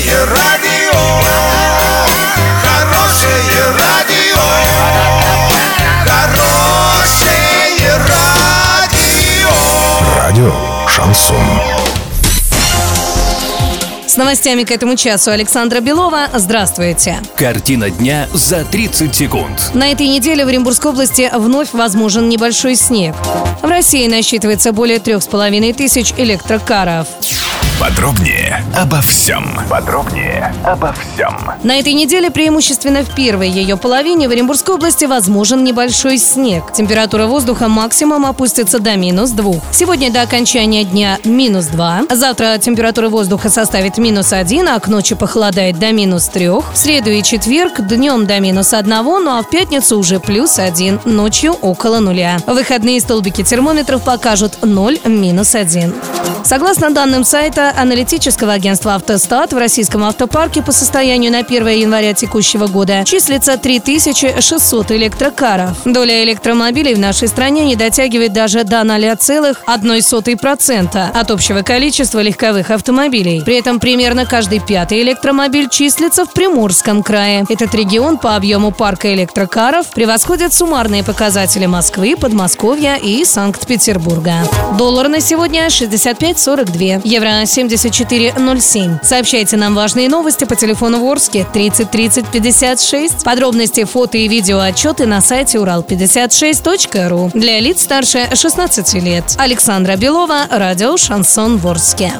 Хорошее радио, хорошее радио, хорошее радио. Радио Шансон. С новостями к этому часу Александра Белова. Здравствуйте. Картина дня за 30 секунд. На этой неделе в Оренбургской области вновь возможен небольшой снег. В России насчитывается более трех с половиной тысяч электрокаров. Подробнее обо всем. Подробнее обо всем. На этой неделе преимущественно в первой ее половине в Оренбургской области возможен небольшой снег. Температура воздуха максимум опустится до минус 2. Сегодня до окончания дня минус 2. Завтра температура воздуха составит минус 1, а к ночи похолодает до минус 3. В среду и четверг днем до минус 1, ну а в пятницу уже плюс 1, ночью около нуля. Выходные столбики термометров покажут 0, минус 1. Согласно данным сайта аналитического агентства «Автостат», в российском автопарке по состоянию на 1 января текущего года числится 3600 электрокаров. Доля электромобилей в нашей стране не дотягивает даже до 0,01% от общего количества легковых автомобилей. При этом примерно каждый пятый электромобиль числится в Приморском крае. Этот регион по объему парка электрокаров превосходит суммарные показатели Москвы, Подмосковья и Санкт-Петербурга. Доллар на сегодня 65,42, евро 74,07. Сообщайте нам важные новости по телефону Ворске 30 30 56. Подробности, фото и видео отчеты на сайте урал56.ру. Для лиц старше 16 лет. Александра Белова, радио «Шансон Ворске».